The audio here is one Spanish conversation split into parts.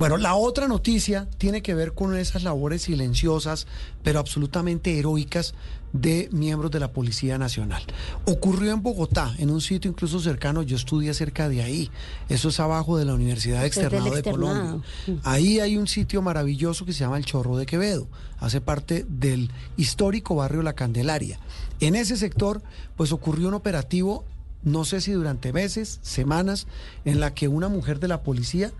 Bueno, la otra noticia tiene que ver con esas labores silenciosas, pero absolutamente heroicas de miembros de la Policía Nacional. Ocurrió en Bogotá, en un sitio incluso cercano, yo estudié cerca de ahí, eso es abajo de la Universidad Externado de Colombia. Ahí hay un sitio maravilloso que se llama el Chorro de Quevedo, hace parte del histórico barrio La Candelaria. En ese sector, pues ocurrió un operativo no sé si durante meses, semanas, en la que una mujer de la policía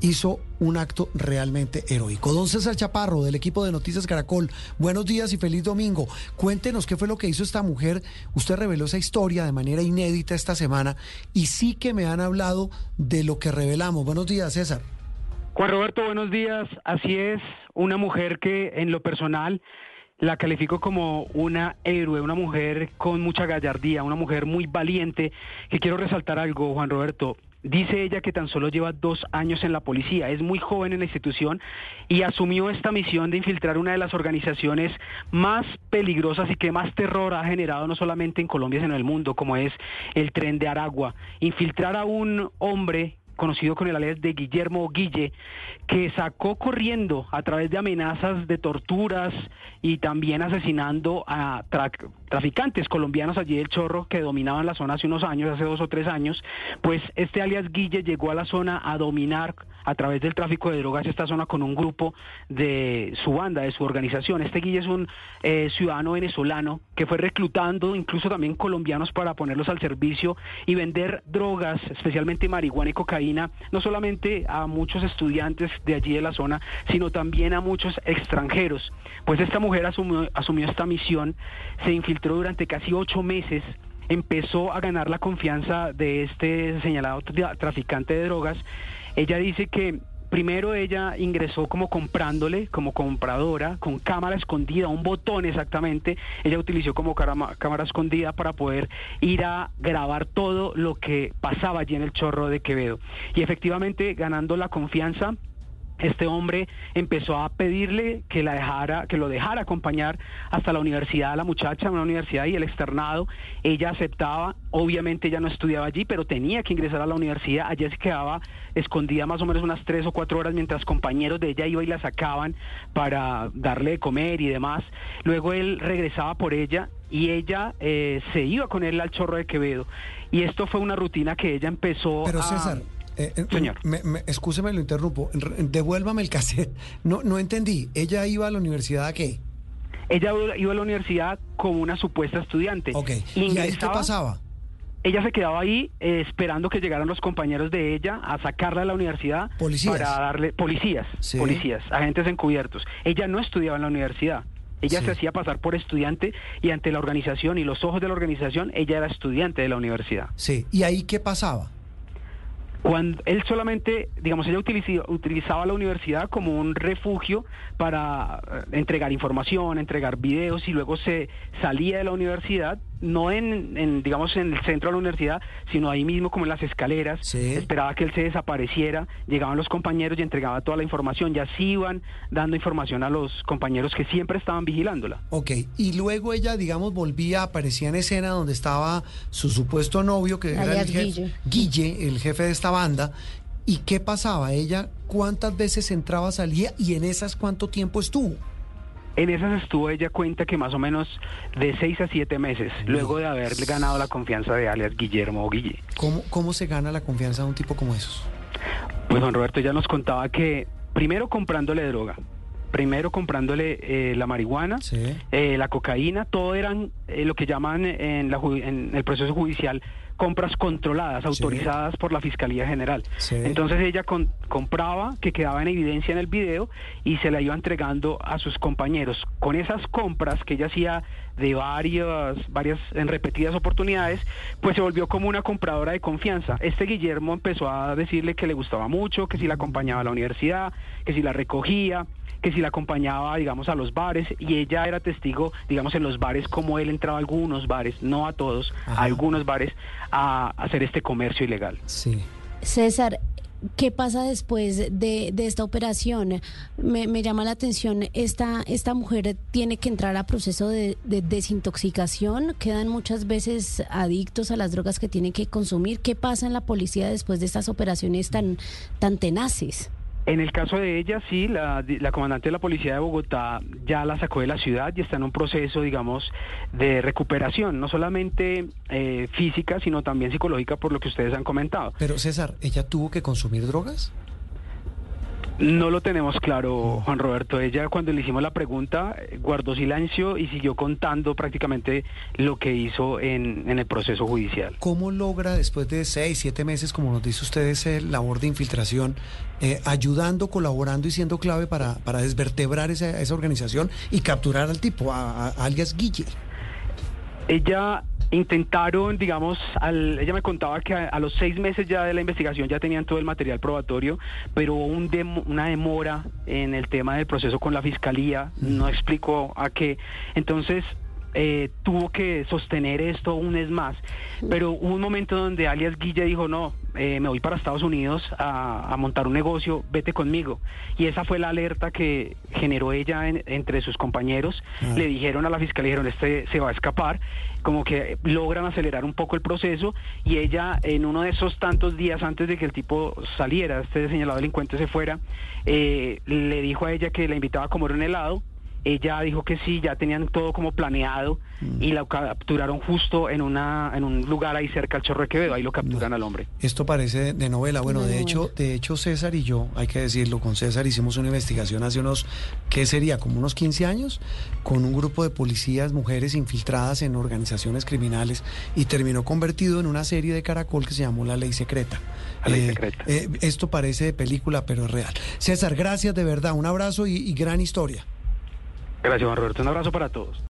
hizo un acto realmente heroico. Don César Chaparro, del equipo de Noticias Caracol, buenos días y feliz domingo. Cuéntenos qué fue lo que hizo esta mujer. Usted reveló esa historia de manera inédita esta semana y sí que me han hablado de lo que revelamos. Buenos días, César. Juan Roberto, buenos días. Así es, una mujer que en lo personal la califico como una héroe, una mujer con mucha gallardía, una mujer muy valiente, que quiero resaltar algo, Juan Roberto. Dice ella que tan solo lleva dos años en la policía, es muy joven en la institución y asumió esta misión de infiltrar una de las organizaciones más peligrosas y que más terror ha generado no solamente en Colombia, sino en el mundo, como es el tren de Aragua. Infiltrar a un hombre conocido con el alias de Guillermo Guille, que sacó corriendo a través de amenazas de torturas y también asesinando a traficantes colombianos allí del Chorro que dominaban la zona hace unos años, hace dos o tres años, pues este alias Guille llegó a la zona a dominar a través del tráfico de drogas esta zona con un grupo de su banda, de su organización. Este Guille es un eh, ciudadano venezolano que fue reclutando incluso también colombianos para ponerlos al servicio y vender drogas, especialmente marihuana y cocaína, no solamente a muchos estudiantes de allí de la zona, sino también a muchos extranjeros. Pues esta mujer asumió, asumió esta misión, se infiltró durante casi ocho meses empezó a ganar la confianza de este señalado traficante de drogas ella dice que primero ella ingresó como comprándole, como compradora, con cámara escondida, un botón exactamente. Ella utilizó como cámara escondida para poder ir a grabar todo lo que pasaba allí en el chorro de Quevedo. Y efectivamente, ganando la confianza, este hombre empezó a pedirle que la dejara, que lo dejara acompañar hasta la universidad a la muchacha, una universidad y el externado. Ella aceptaba, obviamente ella no estudiaba allí, pero tenía que ingresar a la universidad. Allí se quedaba escondida más o menos unas tres o cuatro horas mientras compañeros de ella iban y la sacaban para darle de comer y demás. Luego él regresaba por ella y ella eh, se iba con él al chorro de Quevedo. Y esto fue una rutina que ella empezó pero, César, eh, eh, Señor. Me, me, lo interrumpo. Devuélvame el cassette. No, no entendí. ¿Ella iba a la universidad a qué? Ella iba a la universidad como una supuesta estudiante. Ok. ¿Y ahí qué pasaba? Ella se quedaba ahí eh, esperando que llegaran los compañeros de ella a sacarla de la universidad. Policías. Para darle. Policías. Policías, agentes encubiertos. Ella no estudiaba en la universidad. Ella se hacía pasar por estudiante y ante la organización y los ojos de la organización, ella era estudiante de la universidad. Sí. ¿Y ahí qué pasaba? Cuando él solamente, digamos, ella utilizaba la universidad como un refugio para eh, entregar información, entregar videos y luego se salía de la universidad no en, digamos, en el centro de la universidad, sino ahí mismo como en las escaleras. Esperaba que él se desapareciera, llegaban los compañeros y entregaba toda la información. Ya así iban dando información a los compañeros que siempre estaban vigilándola. Ok, y luego ella, digamos, volvía, aparecía en escena donde estaba su supuesto novio, que era el jefe, Guille, el jefe de esta banda. ¿Y qué pasaba? Ella, ¿cuántas veces entraba, salía y en esas cuánto tiempo estuvo? En esas estuvo ella cuenta que más o menos de seis a siete meses, luego de haber ganado la confianza de alias Guillermo o Guille. ¿Cómo, ¿Cómo se gana la confianza de un tipo como esos? Pues don Roberto ya nos contaba que primero comprándole droga, primero comprándole eh, la marihuana, eh, la cocaína, todo eran eh, lo que llaman en, la, en el proceso judicial compras controladas, autorizadas por la Fiscalía General. Entonces ella compraba, que quedaba en evidencia en el video, y se la iba entregando a sus compañeros. Con esas compras que ella hacía de varias, varias, en repetidas oportunidades, pues se volvió como una compradora de confianza. Este Guillermo empezó a decirle que le gustaba mucho, que si la acompañaba a la universidad, que si la recogía, que si la acompañaba, digamos, a los bares, y ella era testigo, digamos, en los bares, como él entraba a algunos bares, no a todos, a algunos bares, a hacer este comercio ilegal. Sí. César, ¿Qué pasa después de, esta operación? Me, llama la atención, esta, esta mujer tiene que entrar a proceso de, desintoxicación, quedan muchas veces adictos a las drogas que tienen que consumir. ¿Qué pasa en la policía después de estas operaciones tan, tan tenaces? En el caso de ella, sí, la, la, comandante de la policía de Bogotá ya la sacó de la ciudad y está en un proceso, digamos, de recuperación, no solamente eh, física, sino también psicológica, por lo que ustedes han comentado. Pero César, ¿ella tuvo que consumir drogas? No lo tenemos claro, Juan Roberto. Ella cuando le hicimos la pregunta guardó silencio y siguió contando prácticamente lo que hizo en, el proceso judicial. ¿Cómo logra después de seis, siete meses, como nos dice usted, ese labor de infiltración, eh, ayudando, colaborando y siendo clave para, para desvertebrar esa, esa organización y capturar al tipo, a alias Guille? Ella Intentaron, digamos, ella me contaba que a, los seis meses ya de la investigación ya tenían todo el material probatorio, pero hubo un una demora en el tema del proceso con la fiscalía, no explicó a qué. Entonces, eh, tuvo que sostener esto un mes más. Pero hubo un momento donde alias Guille dijo, no, eh, me voy para Estados Unidos a, montar un negocio, vete conmigo. Y esa fue la alerta que generó ella entre sus compañeros. Ah. Le dijeron a la fiscalía, dijeron, este se va a escapar, como que logran acelerar un poco el proceso y ella en uno de esos tantos días antes de que el tipo saliera, este señalado delincuente se fuera, eh, le dijo a ella que la invitaba a comer un helado ella dijo que sí, ya tenían todo como planeado mm. y la capturaron justo en una en un lugar ahí cerca al Chorro de Quevedo, ahí lo capturan al hombre. Esto parece de novela. Bueno, de hecho, de hecho César y yo, hay que decirlo, con César hicimos una investigación hace unos ¿qué sería? como unos 15 años con un grupo de policías mujeres infiltradas en organizaciones criminales y terminó convertido en una serie de Caracol que se llamó La Ley Secreta. La ley eh, secreta. Eh, esto parece de película, pero es real. César, gracias de verdad, un abrazo y gran historia. Gracias, Juan Roberto. Un abrazo para todos.